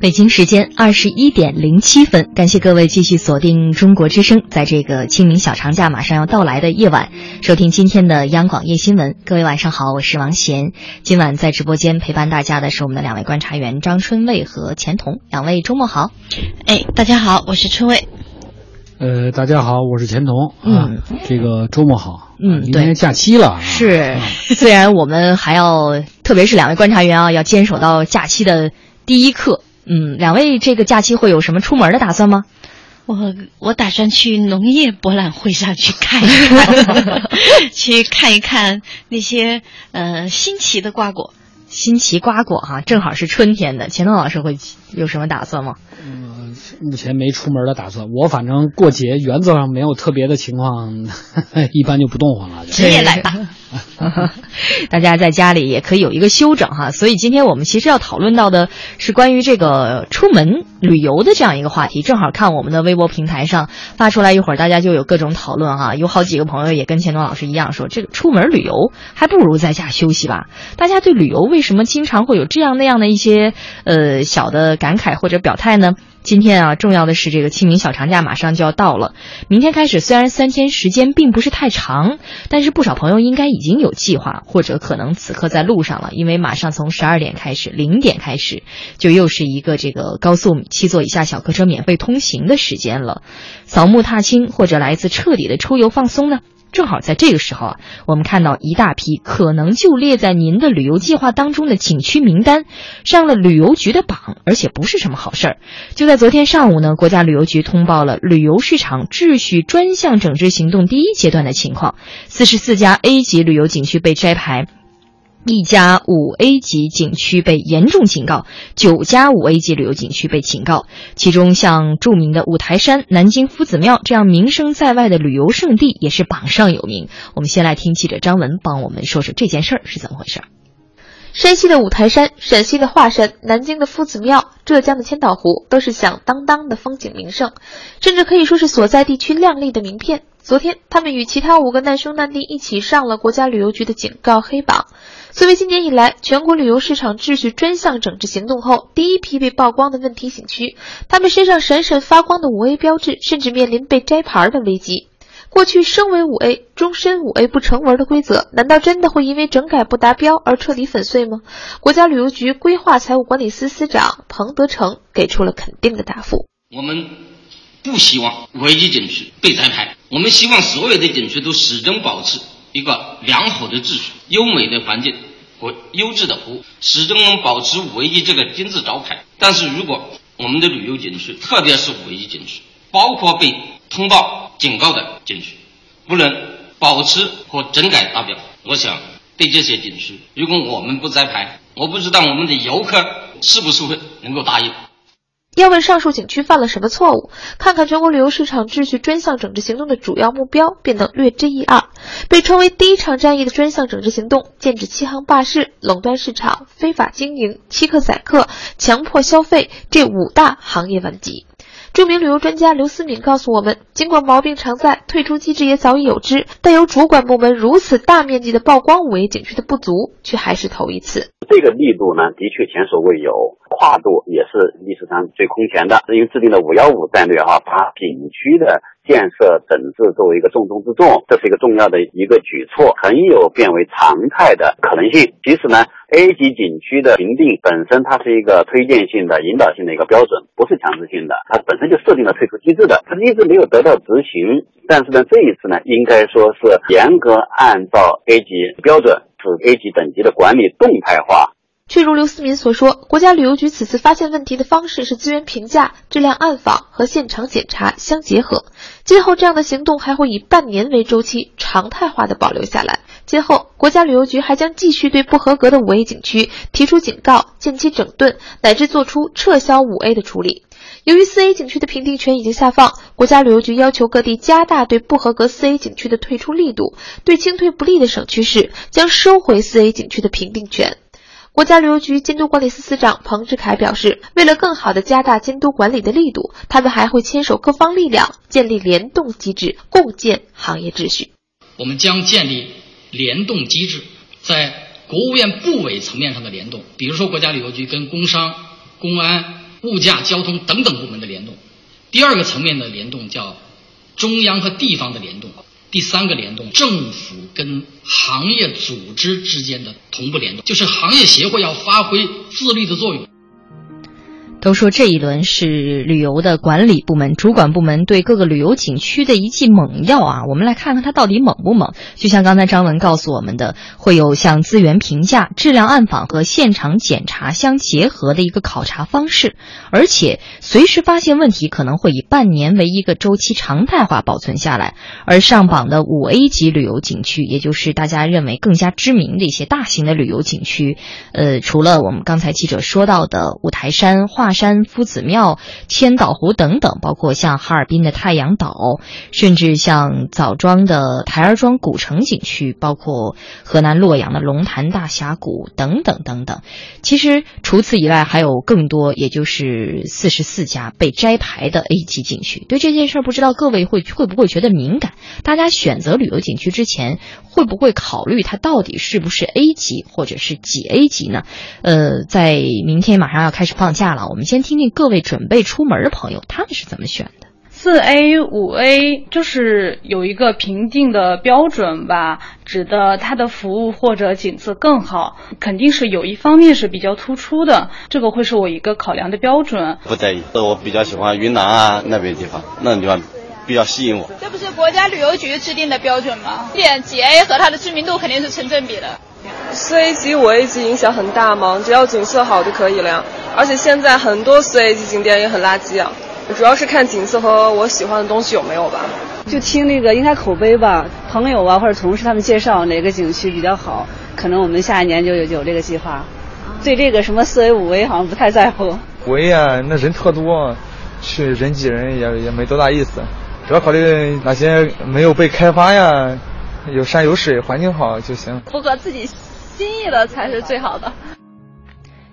北京时间二十一点零七分，感谢各位继续锁定中国之声，在这个清明小长假马上要到来的夜晚，收听今天的央广夜新闻。各位晚上好，我是王贤。今晚在直播间陪伴大家的是我们的两位观察员张春卫和钱彤，两位周末好。哎，大家好，我是春卫。呃，大家好，我是钱彤。嗯啊，这个周末好。嗯对明天假期了啊。是啊，虽然我们还要，特别是两位观察员啊，要坚守到假期的第一刻。嗯，两位这个假期会有什么出门的打算吗？我我打算去农业博览会上去看一看，去看一看那些呃新奇的瓜果。新奇瓜果哈、正好是春天的。钱东老师会有什么打算吗？嗯，目前没出门的打算。我反正过节原则上没有特别的情况，一般就不动换了。就直接来吧。大家在家里也可以有一个休整哈。所以今天我们其实要讨论到的是关于这个出门旅游的这样一个话题。正好看我们的微博平台上发出来一会儿，大家就有各种讨论哈。有好几个朋友也跟钱东老师一样说，这个出门旅游还不如在家休息吧。大家对旅游为什么经常会有这样那样的一些呃小的感慨或者表态呢？今天啊，重要的是这个清明小长假马上就要到了，明天开始虽然三天时间并不是太长，但是不少朋友应该已经有计划，或者可能此刻在路上了，因为马上从十二点开始，零点开始，就又是一个这个高速七座以下小客车免费通行的时间了。扫墓踏青或者来一次彻底的出游放松呢？正好在这个时候啊，我们看到一大批可能就列在您的旅游计划当中的景区名单上了旅游局的榜，而且不是什么好事儿。就在昨天上午呢，国家旅游局通报了旅游市场秩序专项整治行动第一阶段的情况，四十四家 A 级旅游景区被摘牌。一家五 A 级景区被严重警告，九家五 A 级旅游景区被警告。其中，像著名的五台山、南京夫子庙这样名声在外的旅游胜地也是榜上有名。我们先来听记者张文帮我们说说这件事儿是怎么回事儿。山西的五台山、陕西的华山、南京的夫子庙、浙江的千岛湖都是响当当的风景名胜，甚至可以说是所在地区亮丽的名片。昨天，他们与其他五个难兄难弟一起上了国家旅游局的警告黑榜。作为今年以来全国旅游市场秩序专项整治行动后第一批被曝光的问题景区，他们身上闪闪发光的五 A 标志，甚至面临被摘牌的危机。过去升为五 A，终身五 A 不成文的规则，难道真的会因为整改不达标而彻底粉碎吗？国家旅游局规划财务管理司司长彭德成给出了肯定的答复。我们不希望五 A 级景区被摘牌，我们希望所有的景区都始终保持一个良好的秩序、优美的环境和优质的服务，始终能保持五 A 级这个金字招牌。但是如果我们的旅游景区，特别是五 A 级景区，包括被通报警告的景区，不能保持和整改达标，我想对这些景区，如果我们不摘牌，我不知道我们的游客是不是会能够答应。要问上述景区犯了什么错误，看看全国旅游市场秩序专项整治行动的主要目标，便能略知一二。被称为第一场战役的专项整治行动，剑指欺行霸市、垄断市场、非法经营、欺客宰客、强迫消费这五大行业顽疾。著名旅游专家刘思敏告诉我们，尽管毛病常在，退出机制也早已有之，但由主管部门如此大面积的曝光五 A 景区的不足，却还是头一次。这个力度呢，的确前所未有，跨度也是历史上最空前的。因为制定了“五幺五”战略哈，把景区的建设整治作为一个重中之重，这是一个重要的一个举措，很有变为常态的可能性。其实呢，A 级景区的评定本身它是一个推荐性的、引导性的一个标准，不是强制性的，它本身就设定了退出机制的，它一直没有得到执行。但是呢，这一次呢，应该说是严格按照 A 级标准。使 A 级等级的管理动态化。却如刘思民所说，国家旅游局此次发现问题的方式是资源评价、质量暗访和现场检查相结合。今后这样的行动还会以半年为周期，常态化的保留下来。今后，国家旅游局还将继续对不合格的五 A 景区提出警告、近期整顿，乃至做出撤销五 A 的处理。由于四 A 景区的评定权已经下放，国家旅游局要求各地加大对不合格四 A 景区的退出力度，对清退不利的省区市将收回四 A 景区的评定权。国家旅游局监督管理司司长彭志凯表示，为了更好地加大监督管理的力度，他们还会牵手各方力量，建立联动机制，共建行业秩序。我们将建立联动机制，在国务院部委层面上的联动，比如说国家旅游局跟工商、公安、物价、交通等等部门的联动。第二个层面的联动叫中央和地方的联动。第三个联动，政府跟行业组织之间的同步联动，就是行业协会要发挥自律的作用。都说这一轮是旅游的管理部门、主管部门对各个旅游景区的一剂猛药啊！我们来看看它到底猛不猛。就像刚才张文告诉我们的，会有像资源评价、质量暗访和现场检查相结合的一个考察方式，而且随时发现问题，可能会以半年为一个周期常态化保存下来。而上榜的五 A 级旅游景区，也就是大家认为更加知名的一些大型的旅游景区，呃，除了我们刚才记者说到的五台山、华。山、夫子庙、千岛湖等等，包括像哈尔滨的太阳岛，甚至像枣庄的台儿庄古城景区，包括河南洛阳的龙潭大峡谷等等等等。其实除此以外，还有更多，也就是四十四家被摘牌的 A 级景区。对这件事儿，不知道各位会会不会觉得敏感？大家选择旅游景区之前，会不会考虑它到底是不是 A 级或者是几 A 级呢？呃，在明天马上要开始放假了，我们。我们先听听各位准备出门的朋友，他们是怎么选的。四 A、五 A 就是有一个评定的标准吧，指的它的服务或者景色更好，肯定是有一方面是比较突出的，这个会是我一个考量的标准。不在意，我比较喜欢云南啊那边地方，那种地方比较吸引我。这不是国家旅游局制定的标准吗？点几 A 和它的知名度肯定是成正比的。四 A 级、五 A 级影响很大吗？只要景色好就可以了呀。而且现在很多四 A 级景点也很垃圾啊，主要是看景色和我喜欢的东西有没有吧。就听那个应该口碑吧，朋友啊或者同事他们介绍哪个景区比较好，可能我们下一年就有有这个计划。对这个什么四 A 五 A 好像不太在乎。五 A 啊，那人特多，去人挤人也也没多大意思。主要考虑哪些没有被开发呀，有山有水，环境好就行。符合自己心意的才是最好的。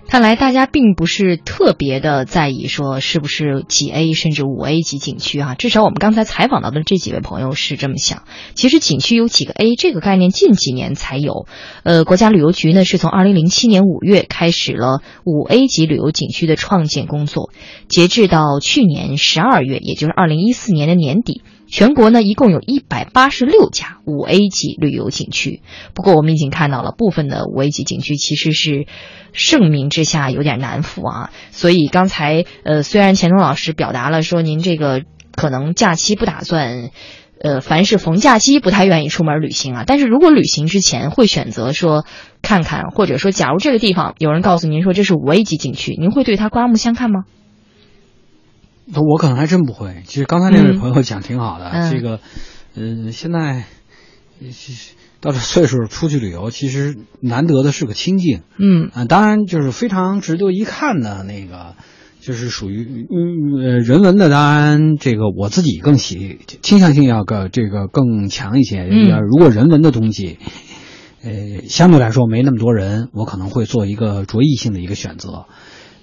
看来大家并不是特别的在意说是不是几 A 甚至五 A 级景区啊，至少我们刚才采访到的这几位朋友是这么想。其实景区有几个 A 这个概念近几年才有，呃，国家旅游局呢是从二零零七年五月开始了五 A 级旅游景区的创建工作，截至到去年十二月，也就是二零一四年的年底。全国呢，一共有一百八十六家五 A 级旅游景区。不过，我们已经看到了部分的五 A 级景区其实是盛名之下有点难副啊。所以刚才呃，虽然钱钟老师表达了说您这个可能假期不打算，呃，凡是逢假期不太愿意出门旅行啊。但是如果旅行之前会选择说看看，或者说假如这个地方有人告诉您说这是五 A 级景区，您会对他刮目相看吗？我可能还真不会。其实刚才那位朋友讲挺好的，这个，嗯，现在到这岁数出去旅游，其实难得的是个清静。嗯啊，当然就是非常值得一看的那个，就是属于嗯呃人文的。当然，这个我自己更喜倾向性要个这个更强一些。嗯，如果人文的东西，呃，相对来说没那么多人，我可能会做一个着意性的一个选择。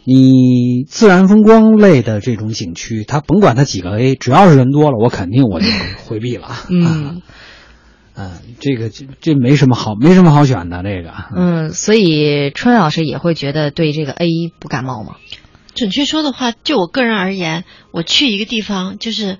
你自然风光类的这种景区，它甭管它几个 A，只要是人多了，我肯定我就 回避了。嗯，嗯，这个这这没什么好，没什么好选的这个。嗯，所以春老师也会觉得对这个 A 不感冒吗？准确说的话，就我个人而言，我去一个地方就是。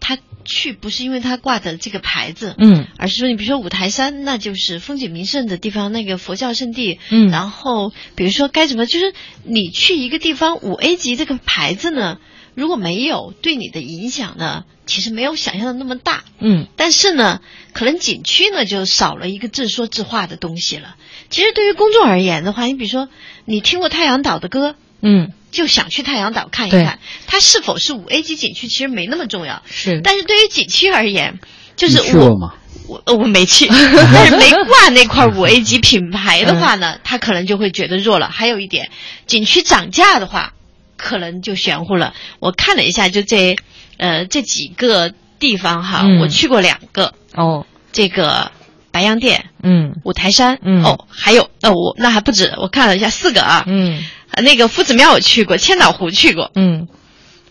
他去不是因为它挂的这个牌子，嗯，而是说你比如说五台山，那就是风景名胜的地方，那个佛教圣地，嗯，然后比如说该怎么，就是你去一个地方五 A 级这个牌子呢，如果没有对你的影响呢，其实没有想象的那么大，嗯，但是呢，可能景区呢就少了一个自说自话的东西了。其实对于公众而言的话，你比如说你听过太阳岛的歌，嗯。就想去太阳岛看一看，它是否是五 A 级景区其实没那么重要。是，但是对于景区而言，就是我我我没去，但是没挂那块五 A 级品牌的话呢，他可能就会觉得弱了。还有一点，景区涨价的话，可能就玄乎了。我看了一下，就这呃这几个地方哈，我去过两个。哦，这个。白洋淀，嗯，五台山，嗯，哦，还有，那我那还不止，我看了一下四个啊，嗯，那个夫子庙我去过，千岛湖去过，嗯，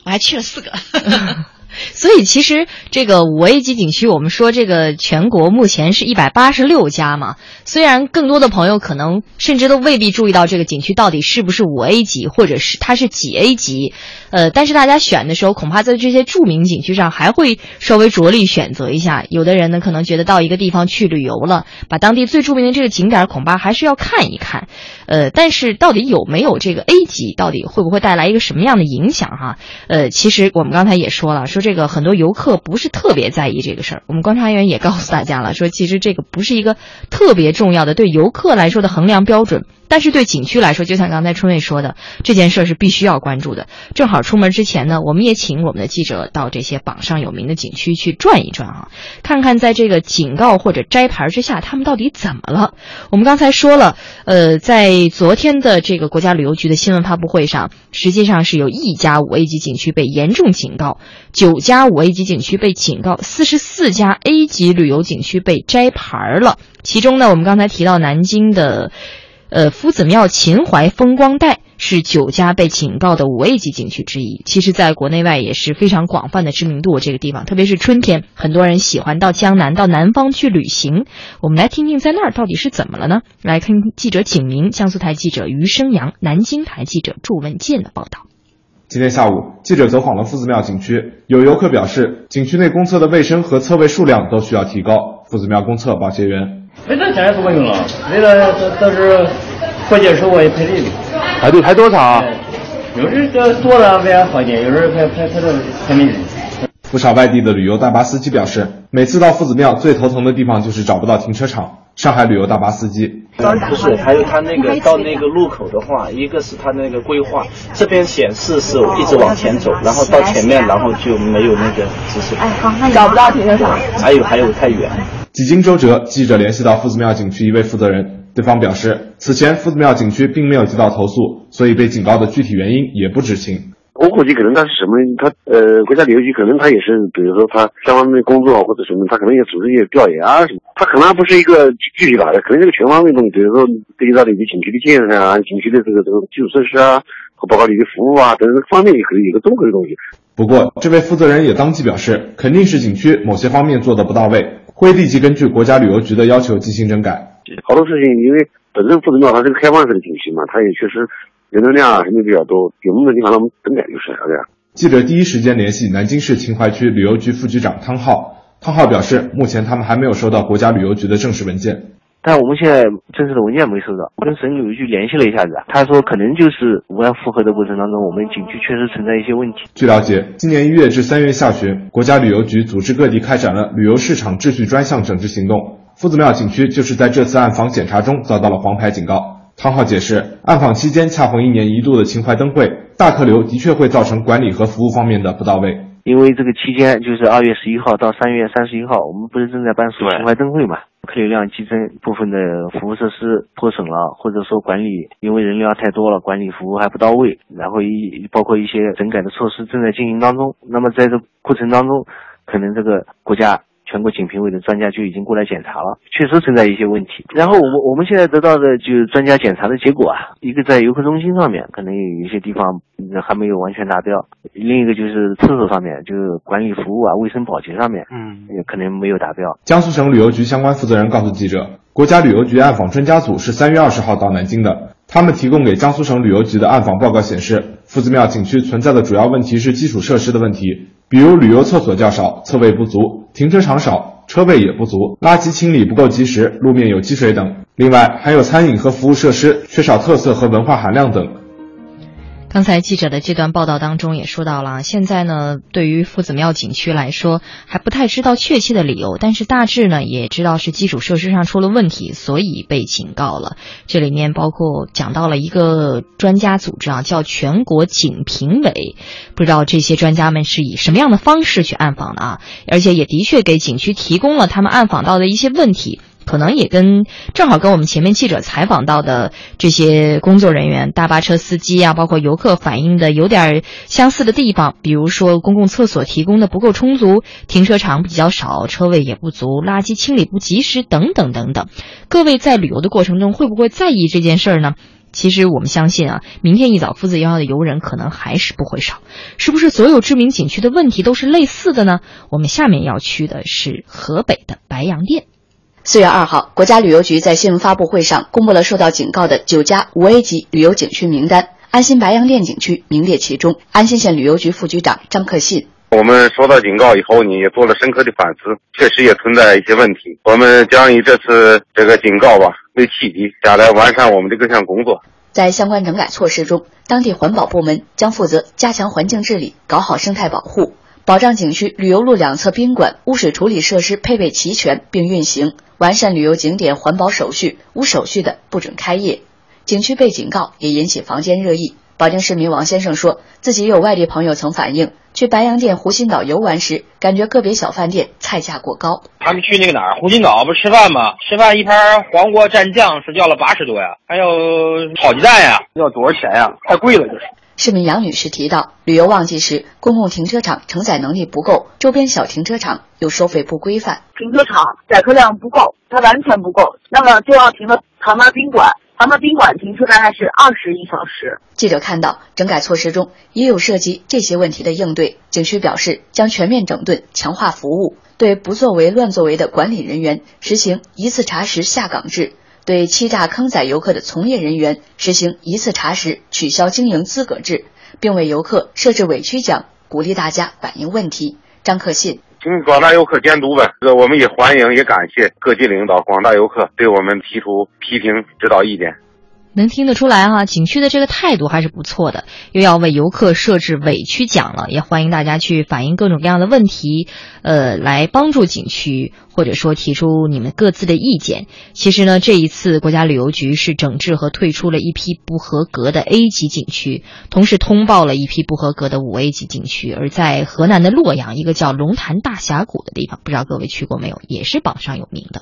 我还去了四个。所以其实这个五 A 级景区，我们说这个全国目前是一百八十六家嘛。虽然更多的朋友可能甚至都未必注意到这个景区到底是不是五 A 级，或者是它是几 A 级，呃，但是大家选的时候，恐怕在这些著名景区上还会稍微着力选择一下。有的人呢，可能觉得到一个地方去旅游了，把当地最著名的这个景点恐怕还是要看一看。呃，但是到底有没有这个 A 级，到底会不会带来一个什么样的影响哈？呃，其实我们刚才也说了，说这这个很多游客不是特别在意这个事儿。我们观察员也告诉大家了，说其实这个不是一个特别重要的对游客来说的衡量标准。但是对景区来说，就像刚才春卫说的，这件事儿是必须要关注的。正好出门之前呢，我们也请我们的记者到这些榜上有名的景区去转一转啊，看看在这个警告或者摘牌之下，他们到底怎么了。我们刚才说了，呃，在昨天的这个国家旅游局的新闻发布会上，实际上是有一家五 A 级景区被严重警告，九家五 A 级景区被警告，四十四家 A 级旅游景区被摘牌了。其中呢，我们刚才提到南京的。呃，夫子庙秦淮风光带是九家被警告的五 A 级景区之一。其实，在国内外也是非常广泛的知名度。这个地方，特别是春天，很多人喜欢到江南、到南方去旅行。我们来听听在那儿到底是怎么了呢？来听记者景明、江苏台记者余生阳、南京台记者祝文健的报道。今天下午，记者走访了夫子庙景区，有游客表示，景区内公厕的卫生和厕位数量都需要提高。夫子庙公厕保洁员。没这钱也不管用了，为了都是伙计收我也排队的，排队排多少？有时这多了排好点，有时排排排到排没人。不少外地的旅游大巴司机表示，每次到夫子庙最头疼的地方就是找不到停车场。上海旅游大巴司机不是，还有他那个到那个路口的话，一个是他那个规划，这边显示是一直往前走，然后到前面，然后就没有那个指示。哎，好，那找不到停车场。还有还有太远。几经周折，记者联系到夫子庙景区一位负责人，对方表示，此前夫子庙景区并没有接到投诉，所以被警告的具体原因也不知情。我估计可能他是什么，他呃，国家旅游局可能他也是，比如说他相关的工作或者什么，他可能也组织一些调研啊什么，他可能还不是一个具体的，可能是个全方位东西，比如说对于到你的景区的建设啊，景区的这个这个基础设施啊，和包括你的服务啊等等方面，也可能有个综合的东西。不过，这位负责人也当即表示，肯定是景区某些方面做的不到位，会立即根据国家旅游局的要求进行整改。好多事情，因为本身负责庙它是个开放式的景区嘛，它也确实人流量啊什么比较多，有那么地方让我们整改就是了，对吧？记者第一时间联系南京市秦淮区旅游局副局长汤浩，汤浩表示，目前他们还没有收到国家旅游局的正式文件。但我们现在正式的文件没收到，我跟省旅游局联系了一下子，他说可能就是文案复核的过程当中，我们景区确实存在一些问题。据了解，今年一月至三月下旬，国家旅游局组织各地开展了旅游市场秩序专项整治行动，夫子庙景区就是在这次暗访检查中遭到了黄牌警告。汤浩解释，暗访期间恰逢一年一度的秦淮灯会，大客流的确会造成管理和服务方面的不到位。因为这个期间就是二月十一号到三月三十一号，我们不是正在办秦淮灯会嘛，客流量激增，部分的服务设施破损了，或者说管理因为人流量太多了，管理服务还不到位，然后一包括一些整改的措施正在进行当中。那么在这过程当中，可能这个国家。全国锦评委的专家就已经过来检查了，确实存在一些问题。然后我们我们现在得到的就是专家检查的结果啊，一个在游客中心上面可能有一些地方还没有完全达标，另一个就是厕所上面，就是管理服务啊、卫生保洁上面，嗯，也可能没有达标。江苏省旅游局相关负责人告诉记者，国家旅游局暗访专家组是三月二十号到南京的，他们提供给江苏省旅游局的暗访报告显示，夫子庙景区存在的主要问题是基础设施的问题。比如旅游厕所较少，厕位不足，停车场少，车位也不足，垃圾清理不够及时，路面有积水等。另外，还有餐饮和服务设施缺少特色和文化含量等。刚才记者的这段报道当中也说到了，现在呢，对于夫子庙景区来说还不太知道确切的理由，但是大致呢也知道是基础设施上出了问题，所以被警告了。这里面包括讲到了一个专家组织啊，叫全国景评委，不知道这些专家们是以什么样的方式去暗访的啊？而且也的确给景区提供了他们暗访到的一些问题。可能也跟正好跟我们前面记者采访到的这些工作人员、大巴车司机啊，包括游客反映的有点相似的地方，比如说公共厕所提供的不够充足，停车场比较少，车位也不足，垃圾清理不及时，等等等等。各位在旅游的过程中会不会在意这件事儿呢？其实我们相信啊，明天一早夫子庙的游人可能还是不会少。是不是所有知名景区的问题都是类似的呢？我们下面要去的是河北的白洋淀。四月二号，国家旅游局在新闻发布会上公布了受到警告的九家五 A 级旅游景区名单，安新白洋淀景区名列其中。安新县旅游局副局长张克信。我们收到警告以后，呢也做了深刻的反思，确实也存在一些问题。我们将以这次这个警告吧为契机，下来完善我们的各项工作。在相关整改措施中，当地环保部门将负责加强环境治理，搞好生态保护，保障景区旅游路两侧宾馆污水处理设施配备齐全并运行，完善旅游景点环保手续，无手续的不准开业。景区被警告也引起坊间热议。保定市民王先生说自己有外地朋友曾反映。去白洋淀湖心岛游玩时，感觉个别小饭店菜价过高。他们去那个哪儿湖心岛不吃饭吗？吃饭一盘黄瓜蘸酱是要了八十多呀，还有炒鸡蛋呀，要多少钱呀？太贵了，就是。市民杨女士提到，旅游旺季时，公共停车场承载能力不够，周边小停车场又收费不规范，停车场载客量不够，它完全不够，那么就要停到唐妈宾馆。他们宾馆停车大概是二十一小时。记者看到，整改措施中也有涉及这些问题的应对。景区表示，将全面整顿、强化服务，对不作为、乱作为的管理人员实行一次查实下岗制；对欺诈坑宰游客的从业人员实行一次查实取消经营资格制，并为游客设置委屈奖，鼓励大家反映问题。张克信。请广大游客监督呗，这我们也欢迎，也感谢各级领导、广大游客对我们提出批评指导意见。能听得出来哈，景区的这个态度还是不错的，又要为游客设置委屈奖了，也欢迎大家去反映各种各样的问题，呃，来帮助景区，或者说提出你们各自的意见。其实呢，这一次国家旅游局是整治和退出了一批不合格的 A 级景区，同时通报了一批不合格的五 A 级景区。而在河南的洛阳，一个叫龙潭大峡谷的地方，不知道各位去过没有，也是榜上有名的。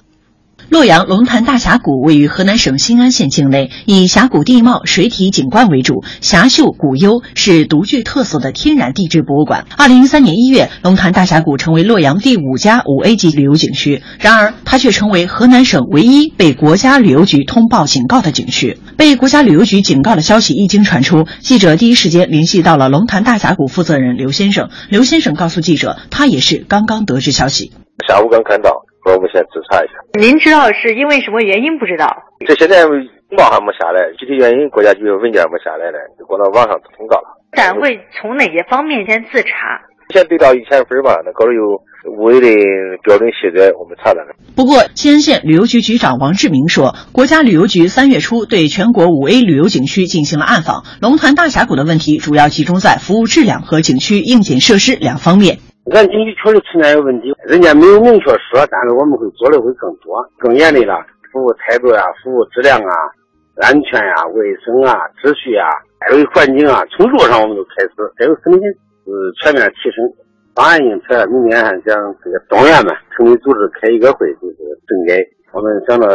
洛阳龙潭大峡谷位于河南省新安县境内，以峡谷地貌、水体景观为主，峡秀谷幽，是独具特色的天然地质博物馆。二零零三年一月，龙潭大峡谷成为洛阳第五家五 A 级旅游景区，然而它却成为河南省唯一被国家旅游局通报警告的景区。被国家旅游局警告的消息一经传出，记者第一时间联系到了龙潭大峡谷负责人刘先生。刘先生告诉记者，他也是刚刚得知消息，下午刚看到。我们先自查一下。您知道是因为什么原因？不知道。这现在公告还没下来，具体原因国家局文件没下来呢，就过到网上通告了。展会从哪些方面先自查？先对到一千分吧，那高头有五 A 的标准细则，我们查了。不过，西安县旅游局局长王志明说，国家旅游局三月初对全国五 A 旅游景区进行了暗访，龙潭大峡谷的问题主要集中在服务质量和景区硬件设施两方面。俺景区确实存在有问题，人家没有明确说，但是我们会做的会更多、更严厉了。服务态度呀、服务质量啊、安全呀、卫生啊、秩序啊、还有环境啊，从弱上我们就开始，这个肯定是全面提升。方案因此，明天将这个党员们，成立组织开一个会，就是整改。我们想到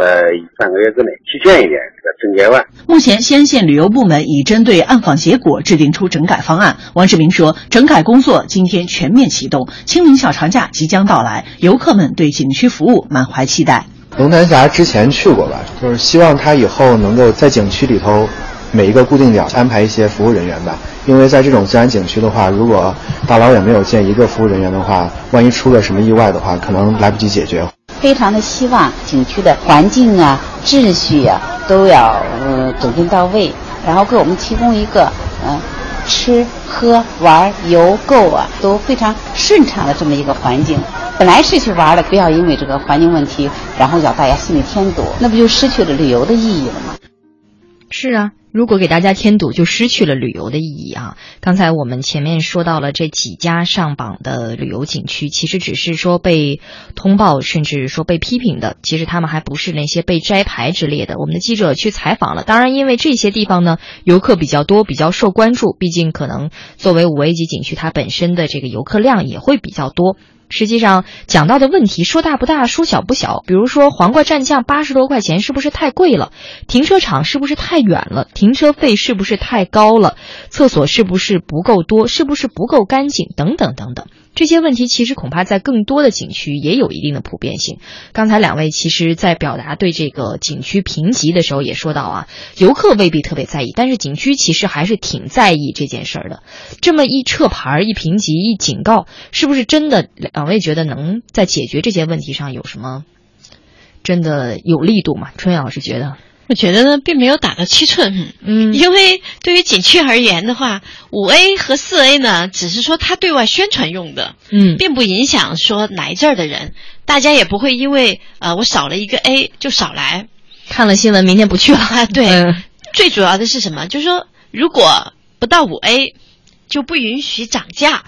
三个月之内提前一点，这个整改完。目前，西安县旅游部门已针对暗访结果制定出整改方案。王志明说，整改工作今天全面启动，清明小长假即将到来，游客们对景区服务满怀期待。龙潭峡之前去过吧，就是希望他以后能够在景区里头每一个固定点安排一些服务人员吧。因为在这种自然景区的话，如果大老远没有见一个服务人员的话，万一出了什么意外的话，可能来不及解决。非常的希望景区的环境啊、秩序啊都要呃整顿到位，然后给我们提供一个嗯吃喝玩游购啊都非常顺畅的这么一个环境。本来是去玩的，不要因为这个环境问题，然后叫大家心里添堵，那不就失去了旅游的意义了吗？是啊。如果给大家添堵，就失去了旅游的意义啊！刚才我们前面说到了这几家上榜的旅游景区，其实只是说被通报，甚至说被批评的，其实他们还不是那些被摘牌之列的。我们的记者去采访了，当然，因为这些地方呢，游客比较多，比较受关注，毕竟可能作为五 A 级景区，它本身的这个游客量也会比较多。实际上讲到的问题说大不大，说小不小。比如说黄瓜蘸酱八十多块钱是不是太贵了？停车场是不是太远了？停车费是不是太高了？厕所是不是不够多？是不是不够干净？等等等等。这些问题其实恐怕在更多的景区也有一定的普遍性。刚才两位其实在表达对这个景区评级的时候也说到啊，游客未必特别在意，但是景区其实还是挺在意这件事儿的。这么一撤牌、一评级、一警告，是不是真的？两位觉得能在解决这些问题上有什么真的有力度吗？春雨老师觉得。我觉得呢，并没有打到七寸，嗯，因为对于景区而言的话，五 A 和四 A 呢，只是说它对外宣传用的，嗯，并不影响说来这儿的人，大家也不会因为呃我少了一个 A 就少来，看了新闻明天不去了。啊。对，最主要的是什么？就是说，如果不到五 A，就不允许涨价；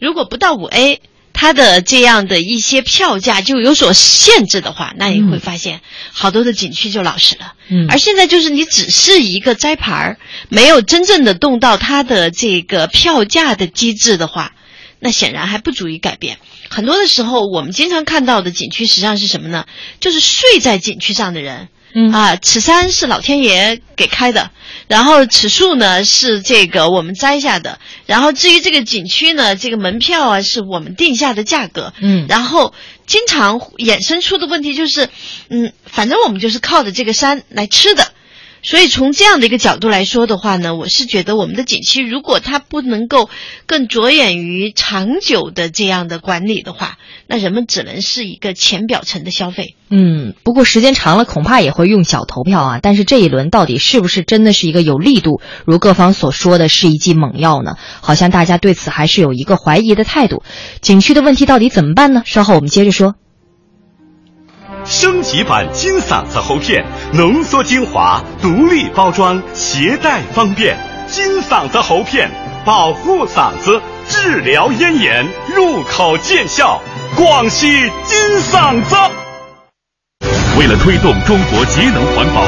如果不到五 A。它的这样的一些票价就有所限制的话，那你会发现好多的景区就老实了。嗯，而现在就是你只是一个摘牌儿，没有真正的动到它的这个票价的机制的话，那显然还不足以改变。很多的时候，我们经常看到的景区实际上是什么呢？就是睡在景区上的人。嗯啊，此山是老天爷给开的，然后此树呢是这个我们摘下的，然后至于这个景区呢，这个门票啊是我们定下的价格，嗯，然后经常衍生出的问题就是，嗯，反正我们就是靠着这个山来吃的。所以从这样的一个角度来说的话呢，我是觉得我们的景区如果它不能够更着眼于长久的这样的管理的话，那人们只能是一个浅表层的消费。嗯，不过时间长了，恐怕也会用脚投票啊。但是这一轮到底是不是真的是一个有力度，如各方所说的是一剂猛药呢？好像大家对此还是有一个怀疑的态度。景区的问题到底怎么办呢？稍后我们接着说。升级版金嗓子喉片，浓缩精华，独立包装，携带方便。金嗓子喉片，保护嗓子，治疗咽炎，入口见效。广西金嗓子。为了推动中国节能环保，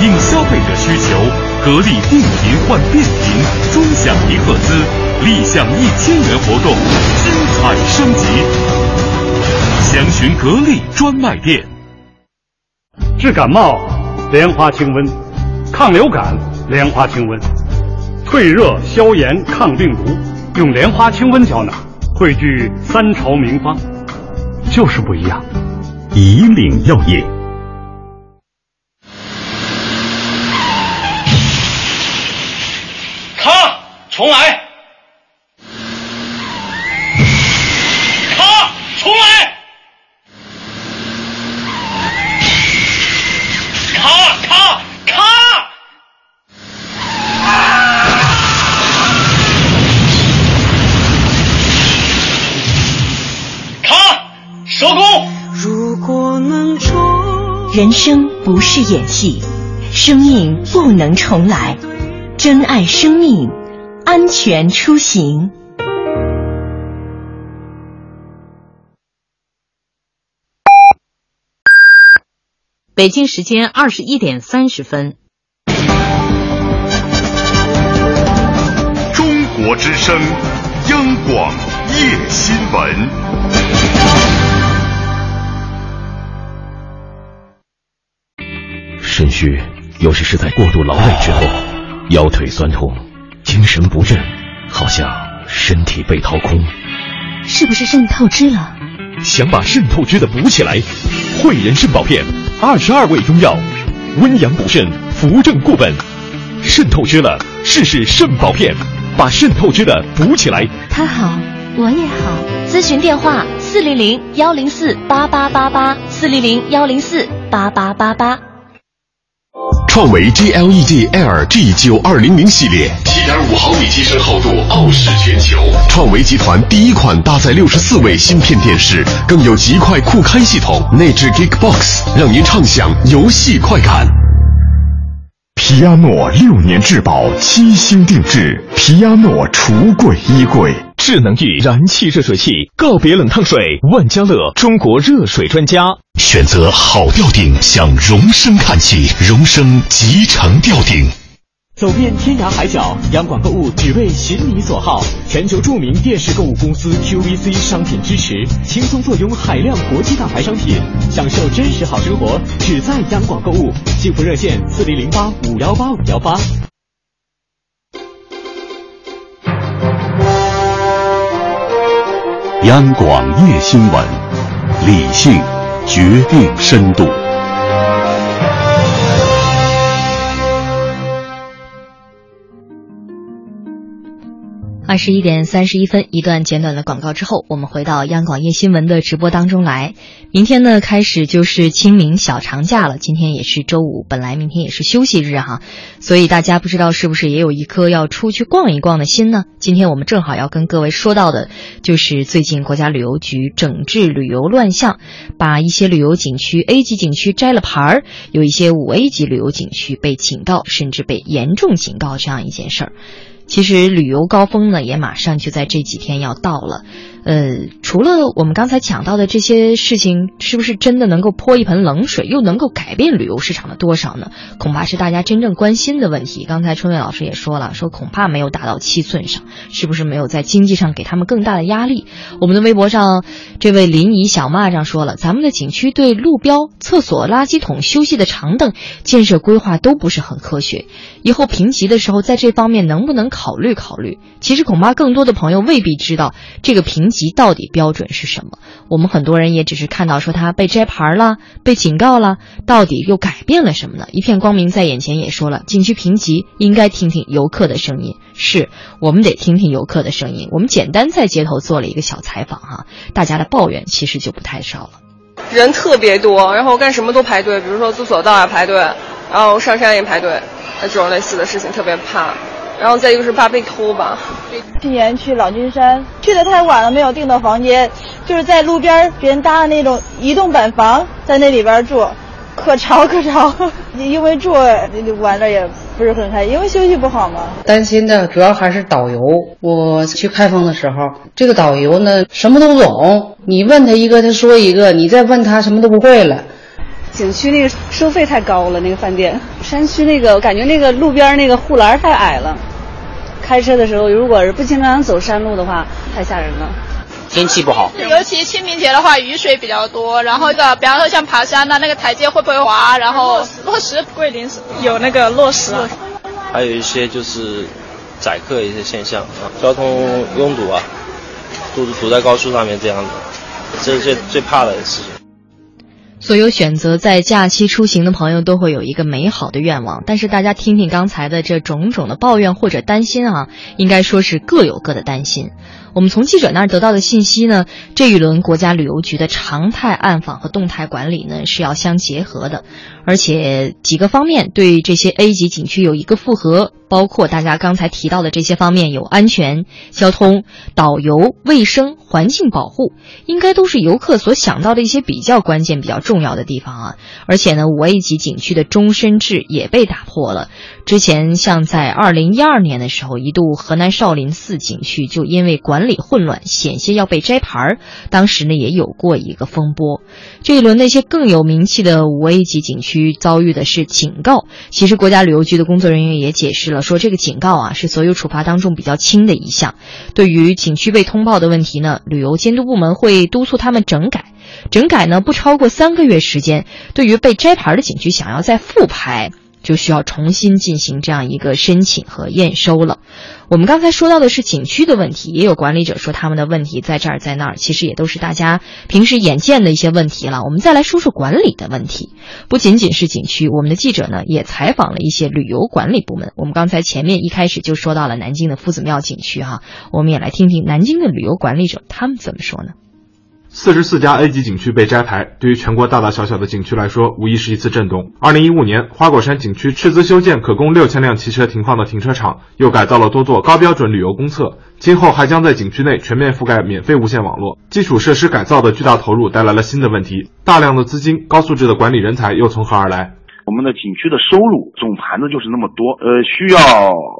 应消费者需求，格力定频换变频，专享一赫兹，立享一千元活动，精彩升级。详询格力专卖店。治感冒，莲花清瘟；抗流感，莲花清瘟；退热消炎抗病毒，用莲花清瘟胶囊，汇聚三朝名方，就是不一样。以岭药业。卡，重来。卡，重来。人生不是演戏，生命不能重来，珍爱生命，安全出行。北京时间二十一点三十分。中国之声，央广夜新闻。肾虚有时是在过度劳累之后，腰腿酸痛，精神不振，好像身体被掏空。是不是肾透支了？想把肾透支的补起来，汇仁肾宝片。二十二味中药，温阳补肾，扶正固本。肾透支了，试试肾宝片，把肾透支的补起来。他好，我也好。咨询电话：四零零幺零四八八八八，四零零幺零四八八八八。创维 G L E D L G 九二零零系列，七点五毫米机身厚度，傲视全球。创维集团第一款搭载六十四位芯片电视，更有极快酷开系统，内置 Geekbox，让您畅享游戏快感。皮亚诺六年质保，七星定制，皮亚诺橱柜衣柜。智能浴燃气热水器，告别冷烫水，万家乐中国热水专家。选择好吊顶，向荣升看齐，荣升集成吊顶。走遍天涯海角，央广购物只为寻你所好。全球著名电视购物公司 QVC 商品支持，轻松坐拥海量国际大牌商品，享受真实好生活，只在央广购物。幸福热线：四零零八五幺八五幺八。央广夜新闻，理性决定深度。二十一点三十一分，一段简短的广告之后，我们回到央广夜新闻的直播当中来。明天呢，开始就是清明小长假了。今天也是周五，本来明天也是休息日哈，所以大家不知道是不是也有一颗要出去逛一逛的心呢？今天我们正好要跟各位说到的，就是最近国家旅游局整治旅游乱象，把一些旅游景区 A 级景区摘了牌儿，有一些五 A 级旅游景区被警告，甚至被严重警告这样一件事儿。其实旅游高峰呢，也马上就在这几天要到了。呃，除了我们刚才讲到的这些事情，是不是真的能够泼一盆冷水，又能够改变旅游市场的多少呢？恐怕是大家真正关心的问题。刚才春伟老师也说了，说恐怕没有打到七寸上，是不是没有在经济上给他们更大的压力？我们的微博上，这位临沂小蚂蚱说了，咱们的景区对路标、厕所、垃圾桶、休息的长凳建设规划都不是很科学，以后评级的时候，在这方面能不能考虑考虑？其实恐怕更多的朋友未必知道这个评级级到底标准是什么。我们很多人也只是看到说他被摘牌了、被警告了，到底又改变了什么呢？一片光明在眼前，也说了，景区评级应该听听游客的声音，是我们得听听游客的声音。我们简单在街头做了一个小采访哈，大家的抱怨其实就不太少了。人特别多，然后干什么都排队，比如说坐索道啊排队，然后上山也排队，那这种类似的事情特别怕。然后再一个是怕被偷吧。去年去老君山，去的太晚了，没有订到房间，就是在路边别人搭的那种移动板房，在那里边住，可潮可潮。因为住玩的也不是很开心，因为休息不好嘛。担心的主要还是导游。我去开封的时候，这个导游呢什么都懂，你问他一个，他说一个，你再问他什么都不会了。景区那个收费太高了，那个饭店。山区那个，我感觉那个路边那个护栏太矮了。开车的时候，如果是不经常走山路的话，太吓人了。天气不好，尤其清明节的话，雨水比较多。然后个，比方说像爬山呐，那个台阶会不会滑？然后落石桂林有那个落石。还有一些就是宰客一些现象啊，交通拥堵啊，堵堵在高速上面这样子，这是最最怕的事情。所有选择在假期出行的朋友都会有一个美好的愿望，但是大家听听刚才的这种种的抱怨或者担心啊，应该说是各有各的担心。我们从记者那儿得到的信息呢，这一轮国家旅游局的常态暗访和动态管理呢是要相结合的，而且几个方面对这些 A 级景区有一个复合，包括大家刚才提到的这些方面，有安全、交通、导游、卫生、环境保护，应该都是游客所想到的一些比较关键、比较重要的地方啊。而且呢，五 A 级景区的终身制也被打破了。之前像在二零一二年的时候，一度河南少林寺景区就因为管理混乱，险些要被摘牌儿。当时呢也有过一个风波。这一轮那些更有名气的五 A 级景区遭遇的是警告。其实国家旅游局的工作人员也解释了，说这个警告啊是所有处罚当中比较轻的一项。对于景区被通报的问题呢，旅游监督部门会督促他们整改。整改呢不超过三个月时间。对于被摘牌的景区，想要再复牌。就需要重新进行这样一个申请和验收了。我们刚才说到的是景区的问题，也有管理者说他们的问题在这儿在那儿，其实也都是大家平时眼见的一些问题了。我们再来说说管理的问题，不仅仅是景区，我们的记者呢也采访了一些旅游管理部门。我们刚才前面一开始就说到了南京的夫子庙景区哈，我们也来听听南京的旅游管理者他们怎么说呢？四十四家 A 级景区被摘牌，对于全国大大小小的景区来说，无疑是一次震动。二零一五年，花果山景区斥资修建可供六千辆汽车停放的停车场，又改造了多座高标准旅游公厕，今后还将在景区内全面覆盖免费无线网络。基础设施改造的巨大投入带来了新的问题，大量的资金、高素质的管理人才又从何而来？我们的景区的收入总盘子就是那么多，呃，需要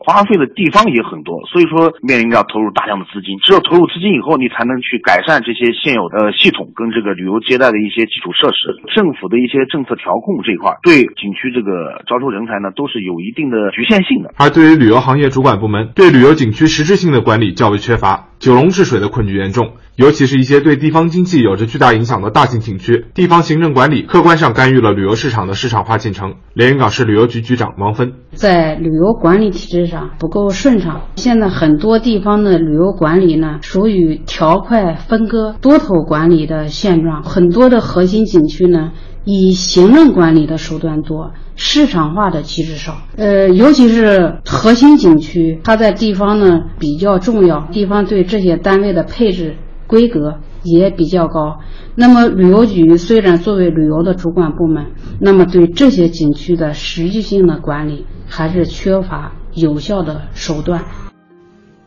花费的地方也很多，所以说面临着要投入大量的资金。只有投入资金以后，你才能去改善这些现有的系统跟这个旅游接待的一些基础设施。政府的一些政策调控这一块，对景区这个招收人才呢，都是有一定的局限性的。而对于旅游行业主管部门，对旅游景区实质性的管理较为缺乏。九龙治水的困局严重，尤其是一些对地方经济有着巨大影响的大型景区，地方行政管理客观上干预了旅游市场的市场化进程。连云港市旅游局局长王芬在旅游管理体制上不够顺畅，现在很多地方的旅游管理呢，属于条块分割、多头管理的现状，很多的核心景区呢。以行政管理的手段多，市场化的机制少。呃，尤其是核心景区，它在地方呢比较重要，地方对这些单位的配置规格也比较高。那么旅游局虽然作为旅游的主管部门，那么对这些景区的实际性的管理还是缺乏有效的手段。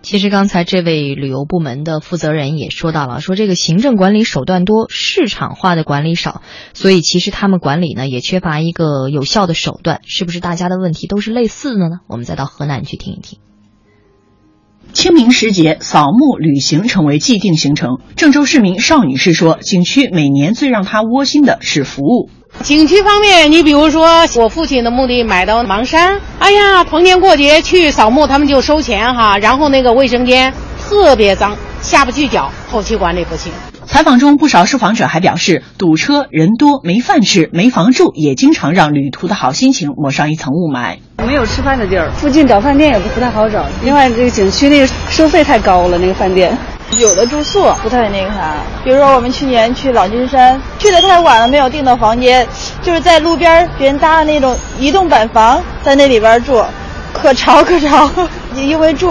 其实刚才这位旅游部门的负责人也说到了，说这个行政管理手段多，市场化的管理少，所以其实他们管理呢也缺乏一个有效的手段。是不是大家的问题都是类似的呢？我们再到河南去听一听。清明时节，扫墓旅行成为既定行程。郑州市民邵女士说，景区每年最让她窝心的是服务。景区方面，你比如说我父亲的墓地买到邙山，哎呀，逢年过节去扫墓，他们就收钱哈，然后那个卫生间特别脏，下不去脚，后期管理不行。采访中，不少受访者还表示，堵车、人多、没饭吃、没房住，也经常让旅途的好心情抹上一层雾霾。没有吃饭的地儿，附近找饭店也不太好找。另外，这个景区那个收费太高了，那个饭店。有的住宿不太那个啥，比如说我们去年去老君山，去的太晚了，没有订到房间，就是在路边别人搭的那种移动板房，在那里边住，可潮可潮，因为住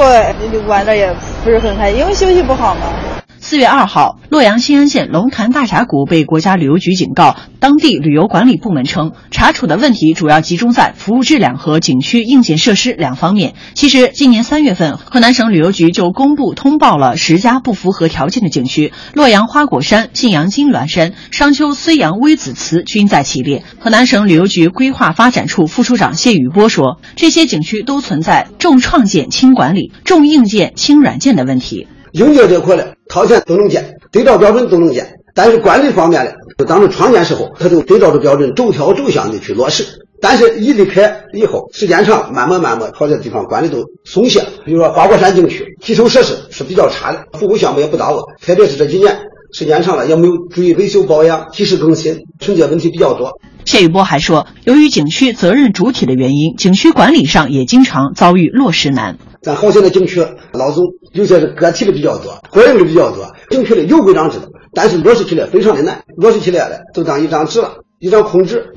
玩的也不是很开心，因为休息不好嘛。四月二号，洛阳新安县龙潭大峡谷被国家旅游局警告，当地旅游管理部门称，查处的问题主要集中在服务质量和景区硬件设施两方面。其实，今年三月份，河南省旅游局就公布通报了十家不符合条件的景区，洛阳花果山、信阳金銮山、商丘睢阳微子祠均在其列。河南省旅游局规划发展处副处长谢宇波说，这些景区都存在重创建轻管理、重硬件轻软件的问题。硬件这块呢，套件都能建，对照标准都能建，但是管理方面呢，当时创建时候，他就对照着标准，逐条逐项的去落实。但是一离开以后，时间长，慢慢慢慢，好些地方管理都松懈。比如说花果山景区，基础设施是比较差的，服务项目也不到位，特别是这几年时间长了，也没有注意维修保养、及时更新，存在问题比较多。谢宇波还说，由于景区责任主体的原因，景区管理上也经常遭遇落实难。咱好些的景区老总有些是个体的比较多，个人的比较多。景区里有规章制度，但是落实起来非常的难，落实起来了就当一张纸了，一张空纸。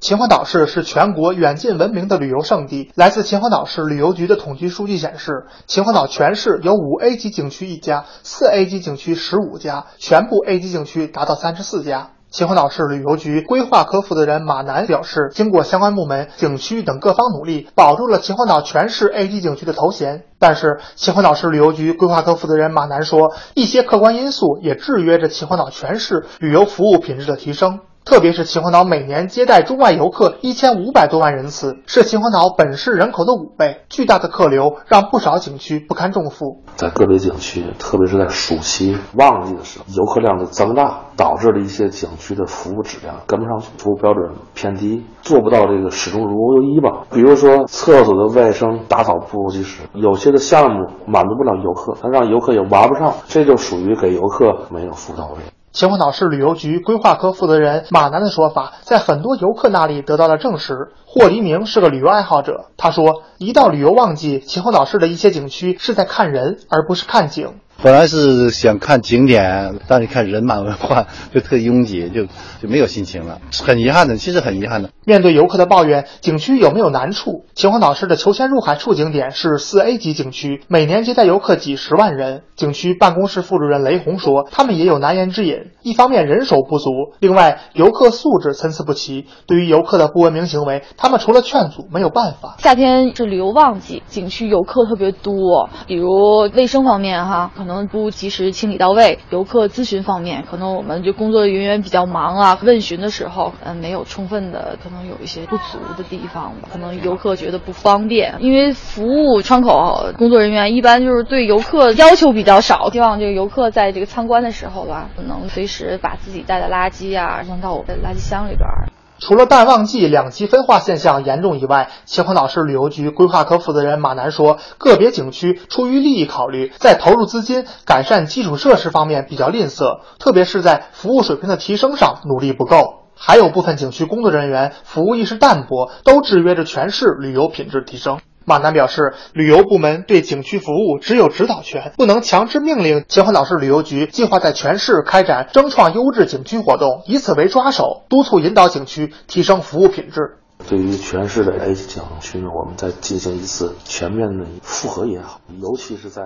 秦皇岛市是全国远近闻名的旅游胜地。来自秦皇岛市旅游局的统计数据显示，秦皇岛全市有五 A 级景区一家，四 A 级景区十五家，全部 A 级景区达到三十四家。秦皇岛市旅游局规划科负责人马楠表示，经过相关部门、景区等各方努力，保住了秦皇岛全市 A 级景区的头衔。但是，秦皇岛市旅游局规划科负责人马楠说，一些客观因素也制约着秦皇岛全市旅游服务品质的提升。特别是秦皇岛每年接待中外游客一千五百多万人次，是秦皇岛本市人口的五倍。巨大的客流让不少景区不堪重负。在个别景区，特别是在暑期旺季的时候，游客量的增大，导致了一些景区的服务质量跟不上去，服务标准偏低，做不到这个始终如一吧。比如说厕所的卫生打扫不如及时，有些的项目满足不了游客，它让游客也玩不上，这就属于给游客没有服务到位。秦皇岛市旅游局规划科负责人马楠的说法，在很多游客那里得到了证实。霍黎明是个旅游爱好者，他说，一到旅游旺季，秦皇岛市的一些景区是在看人，而不是看景。本来是想看景点，但是看人满为患，就特拥挤，就就没有心情了，很遗憾的，其实很遗憾的。面对游客的抱怨，景区有没有难处？秦皇岛市的求仙入海处景点是四 A 级景区，每年接待游客几十万人。景区办公室副主任雷红说，他们也有难言之隐，一方面人手不足，另外游客素质参差不齐。对于游客的不文明行为，他们除了劝阻没有办法。夏天是旅游旺季，景区游客特别多，比如卫生方面哈。可能不及时清理到位。游客咨询方面，可能我们就工作人员比较忙啊，问询的时候，嗯，没有充分的，可能有一些不足的地方。可能游客觉得不方便，因为服务窗口工作人员一般就是对游客要求比较少，希望这个游客在这个参观的时候吧，能随时把自己带的垃圾啊扔到我的垃圾箱里边。除了淡旺季两极分化现象严重以外，秦皇岛市旅游局规划科负责人马楠说，个别景区出于利益考虑，在投入资金改善基础设施方面比较吝啬，特别是在服务水平的提升上努力不够。还有部分景区工作人员服务意识淡薄，都制约着全市旅游品质提升。马楠表示，旅游部门对景区服务只有指导权，不能强制命令。秦皇岛市旅游局计划在全市开展争创优质景区活动，以此为抓手，督促引导景区提升服务品质。对于全市的 A 级景区呢，我们再进行一次全面的复核也好，尤其是在。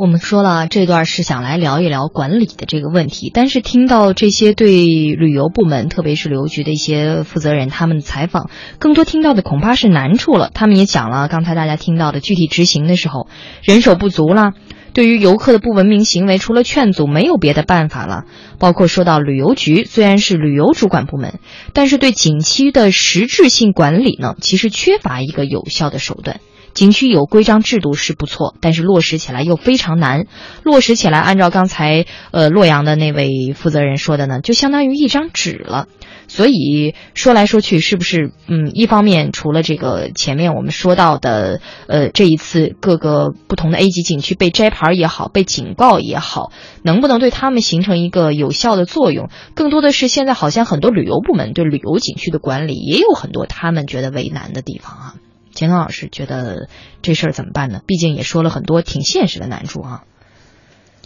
我们说了，这段是想来聊一聊管理的这个问题，但是听到这些对旅游部门，特别是旅游局的一些负责人他们的采访，更多听到的恐怕是难处了。他们也讲了刚才大家听到的具体执行的时候，人手不足啦，对于游客的不文明行为，除了劝阻，没有别的办法了。包括说到旅游局虽然是旅游主管部门，但是对景区的实质性管理呢，其实缺乏一个有效的手段。景区有规章制度是不错，但是落实起来又非常难。落实起来，按照刚才呃洛阳的那位负责人说的呢，就相当于一张纸了。所以说来说去，是不是嗯，一方面除了这个前面我们说到的呃这一次各个不同的 A 级景区被摘牌也好，被警告也好，能不能对他们形成一个有效的作用？更多的是现在好像很多旅游部门对旅游景区的管理也有很多他们觉得为难的地方啊。钱刚老师觉得这事儿怎么办呢？毕竟也说了很多挺现实的难处啊。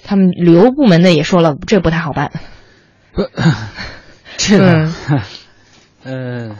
他们旅游部门的也说了，这不太好办。不，这个，呃，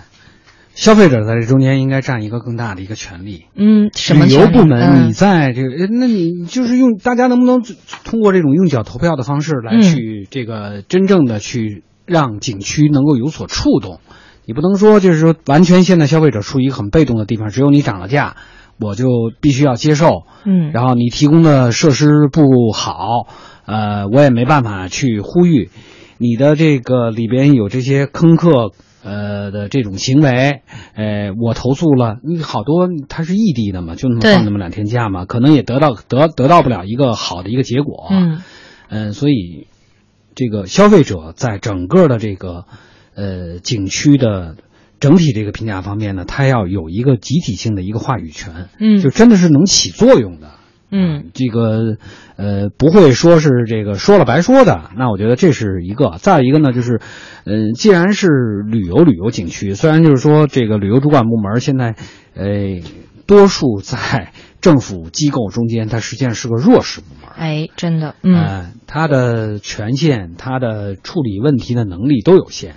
消费者在这中间应该占一个更大的一个权利。嗯，什么？旅游部门，你在这个，那你就是用大家能不能通过这种用脚投票的方式来去这个真正的去让景区能够有所触动？你不能说就是说完全现在消费者处于一个很被动的地方，只有你涨了价，我就必须要接受。嗯，然后你提供的设施不好，呃，我也没办法去呼吁。你的这个里边有这些坑客呃的这种行为，呃，我投诉了，你好多他是异地的嘛，就那么放那么两天假嘛，可能也得到得得到不了一个好的一个结果。嗯，嗯，所以这个消费者在整个的这个。呃，景区的整体这个评价方面呢，它要有一个集体性的一个话语权，嗯，就真的是能起作用的，嗯，这个呃不会说是这个说了白说的。那我觉得这是一个。再一个呢，就是，嗯，既然是旅游旅游景区，虽然就是说这个旅游主管部门现在，呃，多数在政府机构中间，它实际上是个弱势部门。哎，真的，嗯，它的权限、它的处理问题的能力都有限。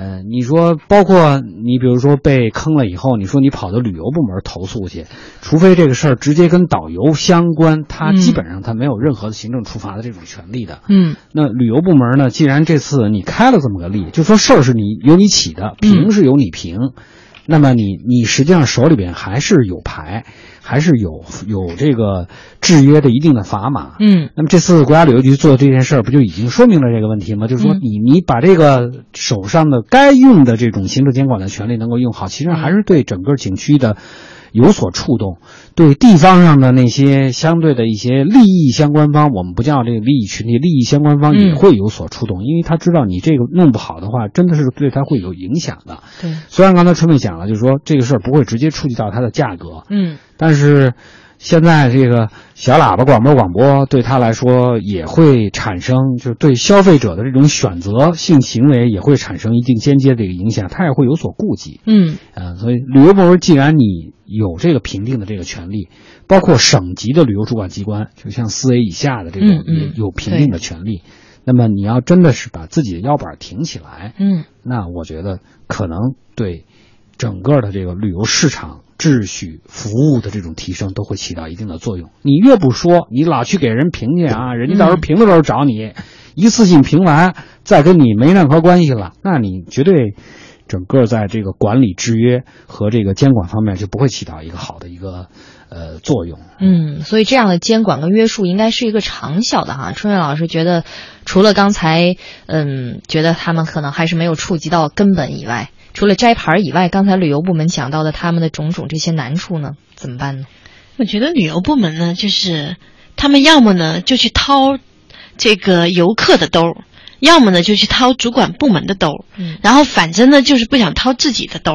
呃，你说包括你，比如说被坑了以后，你说你跑到旅游部门投诉去，除非这个事儿直接跟导游相关，他基本上他没有任何的行政处罚的这种权利的。嗯，那旅游部门呢，既然这次你开了这么个例，就说事儿是你由你起的，评是由你评，那么你你实际上手里边还是有牌。还是有有这个制约的一定的砝码，嗯，那么这次国家旅游局做的这件事儿，不就已经说明了这个问题吗？就是说，你你把这个手上的该用的这种行政监管的权利能够用好，其实还是对整个景区的。有所触动，对地方上的那些相对的一些利益相关方，我们不叫这个利益群体，利益相关方也会有所触动，因为他知道你这个弄不好的话，真的是对他会有影响的。对，虽然刚才春妹讲了，就是说这个事儿不会直接触及到它的价格，嗯，但是现在这个小喇叭广播广播对他来说也会产生，就是对消费者的这种选择性行为也会产生一定间接的一个影响，他也会有所顾忌。嗯，呃，所以旅游部门既然你。有这个评定的这个权利，包括省级的旅游主管机关，就像四 A 以下的这种也有评定的权利。那么你要真的是把自己的腰板挺起来，嗯，那我觉得可能对整个的这个旅游市场秩序、服务的这种提升都会起到一定的作用。你越不说，你老去给人评去啊，人家到时候评的时候找你，一次性评完再跟你没任何关系了，那你绝对。整个在这个管理制约和这个监管方面就不会起到一个好的一个呃作用。嗯，所以这样的监管跟约束应该是一个长效的哈。春月老师觉得，除了刚才嗯觉得他们可能还是没有触及到根本以外，除了摘牌以外，刚才旅游部门讲到的他们的种种这些难处呢，怎么办呢？我觉得旅游部门呢，就是他们要么呢就去掏这个游客的兜儿。要么呢就去掏主管部门的兜，嗯，然后反正呢就是不想掏自己的兜，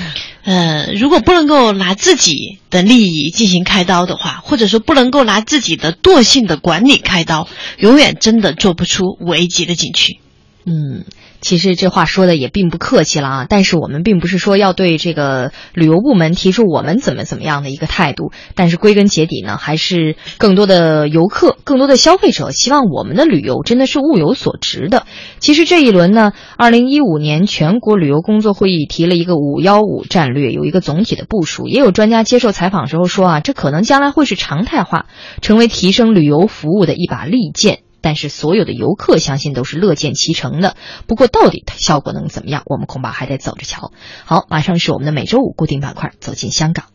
呃，如果不能够拿自己的利益进行开刀的话，或者说不能够拿自己的惰性的管理开刀，永远真的做不出五 A 级的景区，嗯。其实这话说的也并不客气了啊，但是我们并不是说要对这个旅游部门提出我们怎么怎么样的一个态度，但是归根结底呢，还是更多的游客、更多的消费者希望我们的旅游真的是物有所值的。其实这一轮呢，二零一五年全国旅游工作会议提了一个“五幺五”战略，有一个总体的部署。也有专家接受采访时候说啊，这可能将来会是常态化，成为提升旅游服务的一把利剑。但是所有的游客相信都是乐见其成的。不过到底它效果能怎么样，我们恐怕还得走着瞧。好，马上是我们的每周五固定板块，走进香港。